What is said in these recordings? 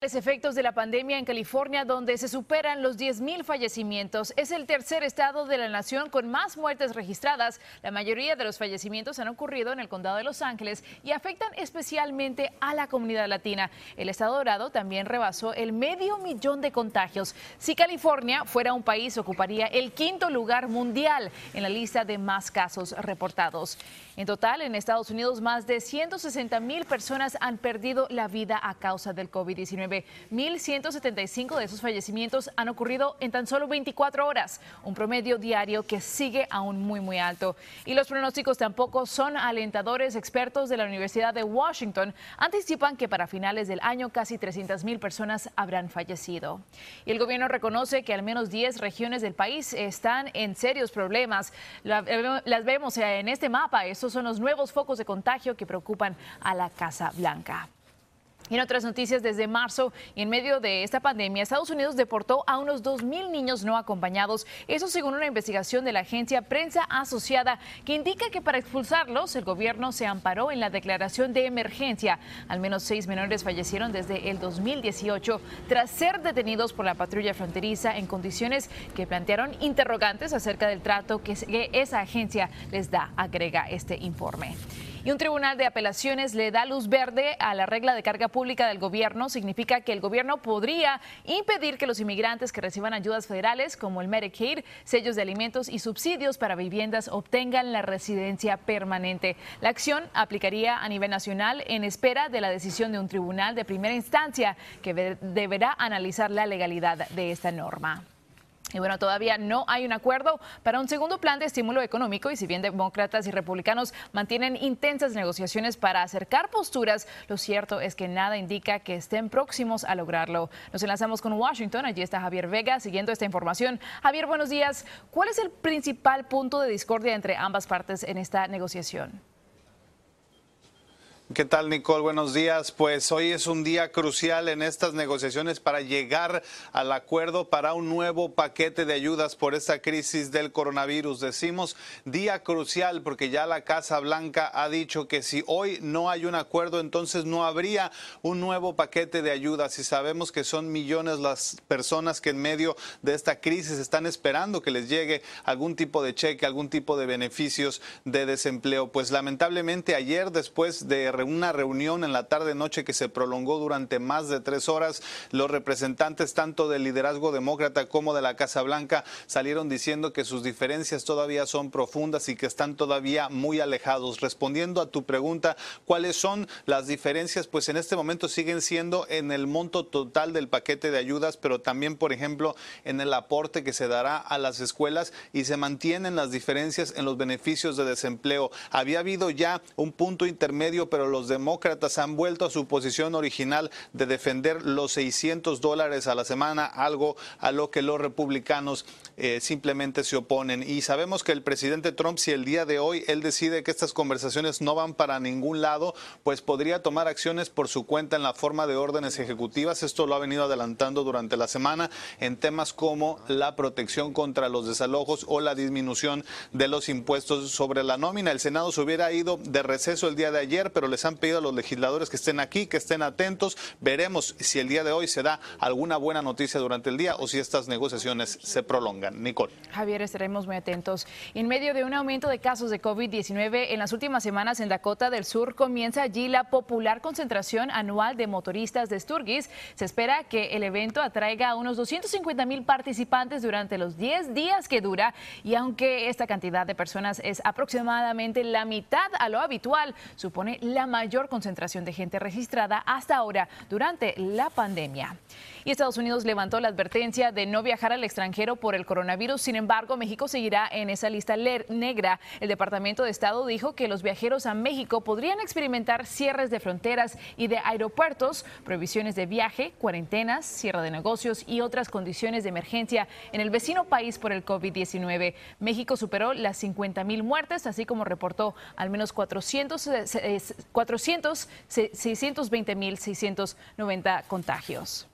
Los efectos de la pandemia en California, donde se superan los 10.000 fallecimientos, es el tercer estado de la nación con más muertes registradas. La mayoría de los fallecimientos han ocurrido en el condado de Los Ángeles y afectan especialmente a la comunidad latina. El estado dorado también rebasó el medio millón de contagios. Si California fuera un país, ocuparía el quinto lugar mundial en la lista de más casos reportados. En total, en Estados Unidos, más de 160 mil personas han perdido la vida a causa del COVID-19. 1.175 de esos fallecimientos han ocurrido en tan solo 24 horas, un promedio diario que sigue aún muy, muy alto. Y los pronósticos tampoco son alentadores. Expertos de la Universidad de Washington anticipan que para finales del año casi 300 mil personas habrán fallecido. Y el gobierno reconoce que al menos 10 regiones del país están en serios problemas. Las vemos en este mapa. Estos son los nuevos focos de contagio que preocupan a la Casa Blanca. En otras noticias, desde marzo en medio de esta pandemia, Estados Unidos deportó a unos 2.000 niños no acompañados. Eso según una investigación de la agencia Prensa Asociada que indica que para expulsarlos el gobierno se amparó en la declaración de emergencia. Al menos seis menores fallecieron desde el 2018 tras ser detenidos por la patrulla fronteriza en condiciones que plantearon interrogantes acerca del trato que esa agencia les da, agrega este informe. Y un tribunal de apelaciones le da luz verde a la regla de carga pública del gobierno. Significa que el gobierno podría impedir que los inmigrantes que reciban ayudas federales como el Medicaid, sellos de alimentos y subsidios para viviendas obtengan la residencia permanente. La acción aplicaría a nivel nacional en espera de la decisión de un tribunal de primera instancia que deberá analizar la legalidad de esta norma. Y bueno, todavía no hay un acuerdo para un segundo plan de estímulo económico y si bien demócratas y republicanos mantienen intensas negociaciones para acercar posturas, lo cierto es que nada indica que estén próximos a lograrlo. Nos enlazamos con Washington, allí está Javier Vega siguiendo esta información. Javier, buenos días. ¿Cuál es el principal punto de discordia entre ambas partes en esta negociación? ¿Qué tal, Nicole? Buenos días. Pues hoy es un día crucial en estas negociaciones para llegar al acuerdo para un nuevo paquete de ayudas por esta crisis del coronavirus. Decimos día crucial porque ya la Casa Blanca ha dicho que si hoy no hay un acuerdo, entonces no habría un nuevo paquete de ayudas. Y sabemos que son millones las personas que en medio de esta crisis están esperando que les llegue algún tipo de cheque, algún tipo de beneficios de desempleo. Pues lamentablemente ayer, después de una reunión en la tarde-noche que se prolongó durante más de tres horas. Los representantes tanto del liderazgo demócrata como de la Casa Blanca salieron diciendo que sus diferencias todavía son profundas y que están todavía muy alejados. Respondiendo a tu pregunta, ¿cuáles son las diferencias? Pues en este momento siguen siendo en el monto total del paquete de ayudas, pero también, por ejemplo, en el aporte que se dará a las escuelas y se mantienen las diferencias en los beneficios de desempleo. Había habido ya un punto intermedio, pero los demócratas han vuelto a su posición original de defender los 600 dólares a la semana, algo a lo que los republicanos eh, simplemente se oponen. Y sabemos que el presidente Trump, si el día de hoy él decide que estas conversaciones no van para ningún lado, pues podría tomar acciones por su cuenta en la forma de órdenes ejecutivas. Esto lo ha venido adelantando durante la semana en temas como la protección contra los desalojos o la disminución de los impuestos sobre la nómina. El Senado se hubiera ido de receso el día de ayer, pero les han pedido a los legisladores que estén aquí, que estén atentos. Veremos si el día de hoy se da alguna buena noticia durante el día o si estas negociaciones se prolongan. Nicole. Javier, estaremos muy atentos. En medio de un aumento de casos de COVID-19 en las últimas semanas en Dakota del Sur, comienza allí la popular concentración anual de motoristas de Sturgis. Se espera que el evento atraiga a unos 250 mil participantes durante los 10 días que dura y aunque esta cantidad de personas es aproximadamente la mitad a lo habitual, supone la mayor concentración de gente registrada hasta ahora durante la pandemia. Y Estados Unidos levantó la advertencia de no viajar al extranjero por el coronavirus. Sin embargo, México seguirá en esa lista negra. El Departamento de Estado dijo que los viajeros a México podrían experimentar cierres de fronteras y de aeropuertos, prohibiciones de viaje, cuarentenas, cierre de negocios y otras condiciones de emergencia en el vecino país por el COVID-19. México superó las 50 mil muertes, así como reportó al menos 400, 400 620 mil 690 contagios.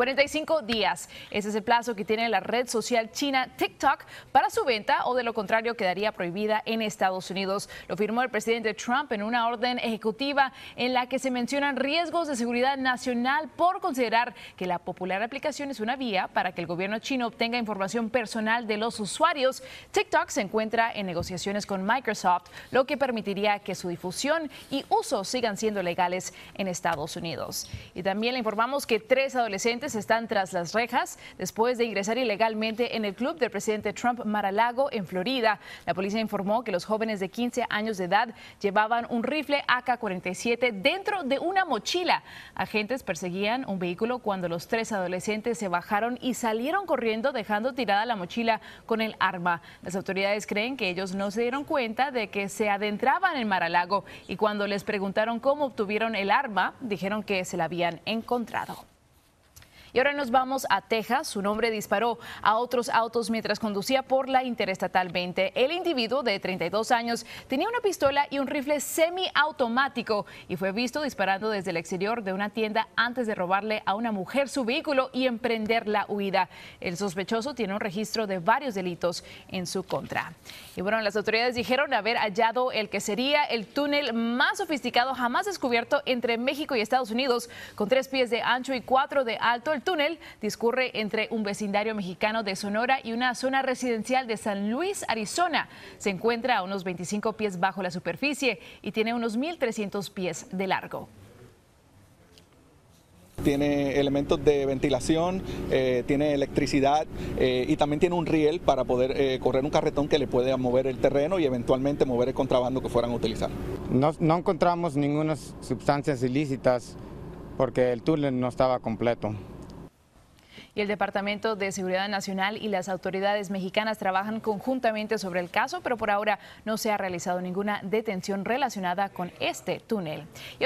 45 días. Ese es el plazo que tiene la red social china TikTok para su venta o de lo contrario quedaría prohibida en Estados Unidos. Lo firmó el presidente Trump en una orden ejecutiva en la que se mencionan riesgos de seguridad nacional por considerar que la popular aplicación es una vía para que el gobierno chino obtenga información personal de los usuarios. TikTok se encuentra en negociaciones con Microsoft, lo que permitiría que su difusión y uso sigan siendo legales en Estados Unidos. Y también le informamos que tres adolescentes están tras las rejas después de ingresar ilegalmente en el club del presidente Trump Mar-a-Lago en Florida. La policía informó que los jóvenes de 15 años de edad llevaban un rifle AK-47 dentro de una mochila. Agentes perseguían un vehículo cuando los tres adolescentes se bajaron y salieron corriendo dejando tirada la mochila con el arma. Las autoridades creen que ellos no se dieron cuenta de que se adentraban en Mar-a-Lago y cuando les preguntaron cómo obtuvieron el arma, dijeron que se la habían encontrado. Y ahora nos vamos a Texas. Su nombre disparó a otros autos mientras conducía por la Interestatal 20. El individuo de 32 años tenía una pistola y un rifle semiautomático y fue visto disparando desde el exterior de una tienda antes de robarle a una mujer su vehículo y emprender la huida. El sospechoso tiene un registro de varios delitos en su contra. Y bueno, las autoridades dijeron haber hallado el que sería el túnel más sofisticado jamás descubierto entre México y Estados Unidos, con tres pies de ancho y cuatro de alto. El túnel discurre entre un vecindario mexicano de Sonora y una zona residencial de San Luis, Arizona. Se encuentra a unos 25 pies bajo la superficie y tiene unos 1.300 pies de largo. Tiene elementos de ventilación, eh, tiene electricidad eh, y también tiene un riel para poder eh, correr un carretón que le pueda mover el terreno y eventualmente mover el contrabando que fueran a utilizar. No, no encontramos ninguna sustancias ilícitas porque el túnel no estaba completo el Departamento de Seguridad Nacional y las autoridades mexicanas trabajan conjuntamente sobre el caso, pero por ahora no se ha realizado ninguna detención relacionada con este túnel.